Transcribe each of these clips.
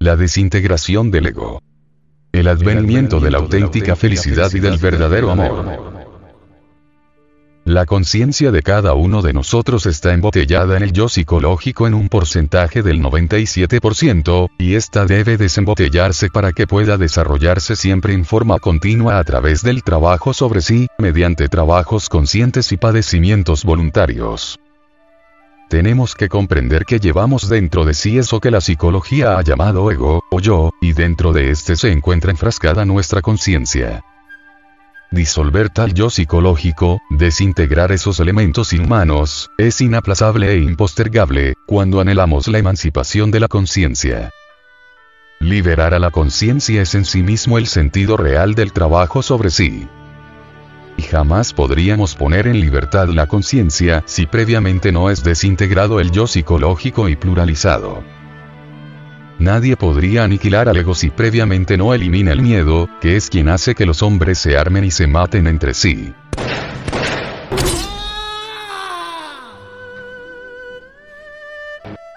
La desintegración del ego. El advenimiento de la auténtica felicidad y del verdadero amor. La conciencia de cada uno de nosotros está embotellada en el yo psicológico en un porcentaje del 97%, y esta debe desembotellarse para que pueda desarrollarse siempre en forma continua a través del trabajo sobre sí, mediante trabajos conscientes y padecimientos voluntarios. Tenemos que comprender que llevamos dentro de sí eso que la psicología ha llamado ego, o yo, y dentro de este se encuentra enfrascada nuestra conciencia. Disolver tal yo psicológico, desintegrar esos elementos inhumanos, es inaplazable e impostergable, cuando anhelamos la emancipación de la conciencia. Liberar a la conciencia es en sí mismo el sentido real del trabajo sobre sí. Y jamás podríamos poner en libertad la conciencia si previamente no es desintegrado el yo psicológico y pluralizado. Nadie podría aniquilar al ego si previamente no elimina el miedo, que es quien hace que los hombres se armen y se maten entre sí.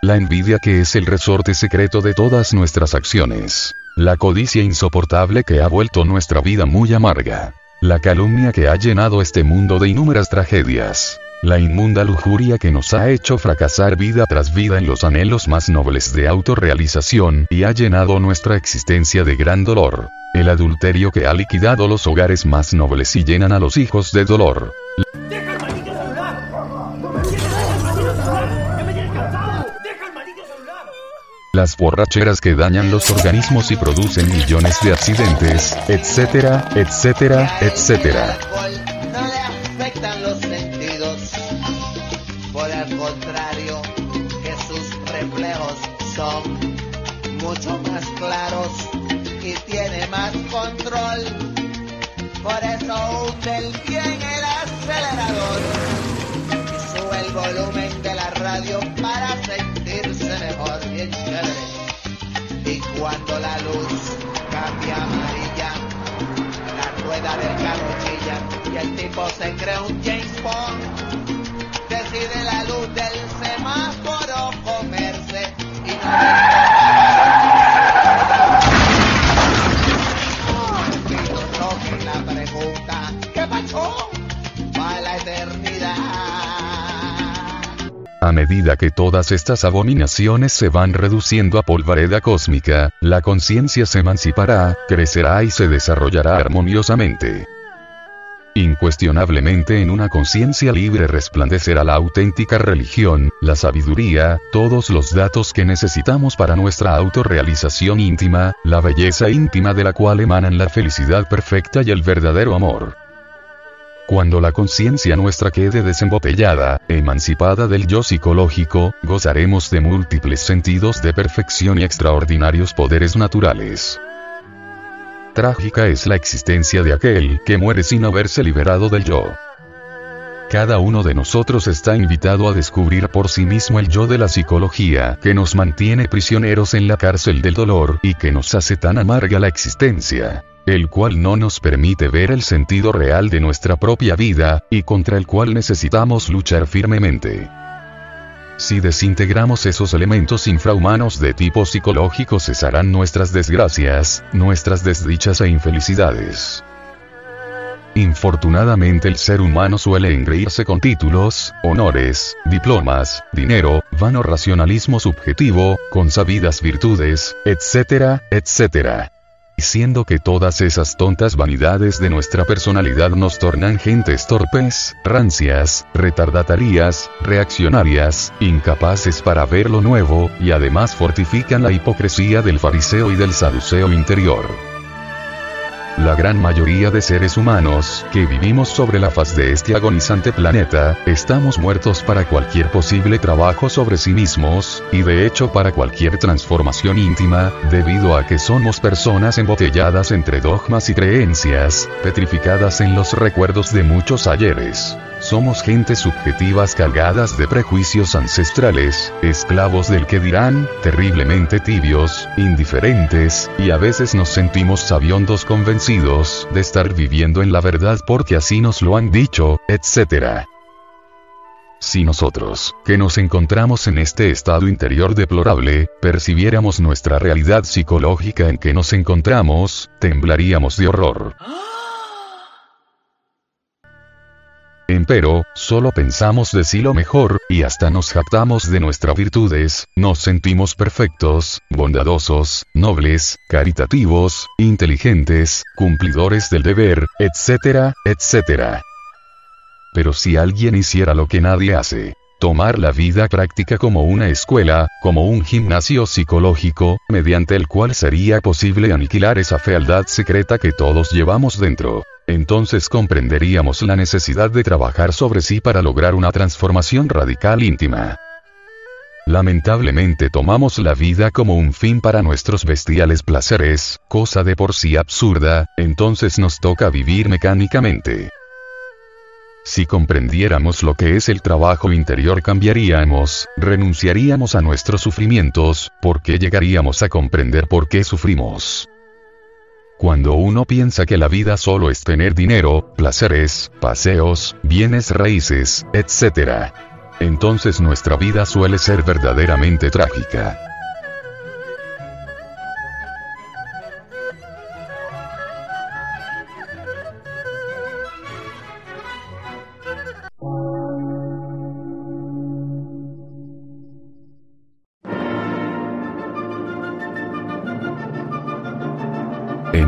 La envidia que es el resorte secreto de todas nuestras acciones. La codicia insoportable que ha vuelto nuestra vida muy amarga. La calumnia que ha llenado este mundo de innumerables tragedias. La inmunda lujuria que nos ha hecho fracasar vida tras vida en los anhelos más nobles de autorrealización y ha llenado nuestra existencia de gran dolor. El adulterio que ha liquidado los hogares más nobles y llenan a los hijos de dolor. Las borracheras que dañan los organismos y producen millones de accidentes, etcétera, etcétera, etcétera. Por eso use bien se cree un James Bond, decide la luz del semáforo comerse y no A medida que todas estas abominaciones se van reduciendo a polvareda cósmica, la conciencia se emancipará, crecerá y se desarrollará armoniosamente. Incuestionablemente en una conciencia libre resplandecerá la auténtica religión, la sabiduría, todos los datos que necesitamos para nuestra autorrealización íntima, la belleza íntima de la cual emanan la felicidad perfecta y el verdadero amor. Cuando la conciencia nuestra quede desembotellada, emancipada del yo psicológico, gozaremos de múltiples sentidos de perfección y extraordinarios poderes naturales. Trágica es la existencia de aquel que muere sin haberse liberado del yo. Cada uno de nosotros está invitado a descubrir por sí mismo el yo de la psicología que nos mantiene prisioneros en la cárcel del dolor y que nos hace tan amarga la existencia el cual no nos permite ver el sentido real de nuestra propia vida, y contra el cual necesitamos luchar firmemente. Si desintegramos esos elementos infrahumanos de tipo psicológico cesarán nuestras desgracias, nuestras desdichas e infelicidades. Infortunadamente el ser humano suele engreírse con títulos, honores, diplomas, dinero, vano racionalismo subjetivo, con sabidas virtudes, etcétera, etcétera siendo que todas esas tontas vanidades de nuestra personalidad nos tornan gentes torpes, rancias, retardatarias, reaccionarias, incapaces para ver lo nuevo, y además fortifican la hipocresía del fariseo y del saduceo interior. La gran mayoría de seres humanos, que vivimos sobre la faz de este agonizante planeta, estamos muertos para cualquier posible trabajo sobre sí mismos, y de hecho para cualquier transformación íntima, debido a que somos personas embotelladas entre dogmas y creencias, petrificadas en los recuerdos de muchos ayeres. Somos gentes subjetivas cargadas de prejuicios ancestrales, esclavos del que dirán, terriblemente tibios, indiferentes, y a veces nos sentimos sabiondos convencidos de estar viviendo en la verdad porque así nos lo han dicho, etc. Si nosotros, que nos encontramos en este estado interior deplorable, percibiéramos nuestra realidad psicológica en que nos encontramos, temblaríamos de horror. Empero, solo pensamos de sí lo mejor, y hasta nos jactamos de nuestras virtudes, nos sentimos perfectos, bondadosos, nobles, caritativos, inteligentes, cumplidores del deber, etcétera, etcétera. Pero si alguien hiciera lo que nadie hace, tomar la vida práctica como una escuela, como un gimnasio psicológico, mediante el cual sería posible aniquilar esa fealdad secreta que todos llevamos dentro, entonces comprenderíamos la necesidad de trabajar sobre sí para lograr una transformación radical íntima. Lamentablemente tomamos la vida como un fin para nuestros bestiales placeres, cosa de por sí absurda, entonces nos toca vivir mecánicamente. Si comprendiéramos lo que es el trabajo interior cambiaríamos, renunciaríamos a nuestros sufrimientos, porque llegaríamos a comprender por qué sufrimos. Cuando uno piensa que la vida solo es tener dinero, placeres, paseos, bienes raíces, etc. Entonces nuestra vida suele ser verdaderamente trágica.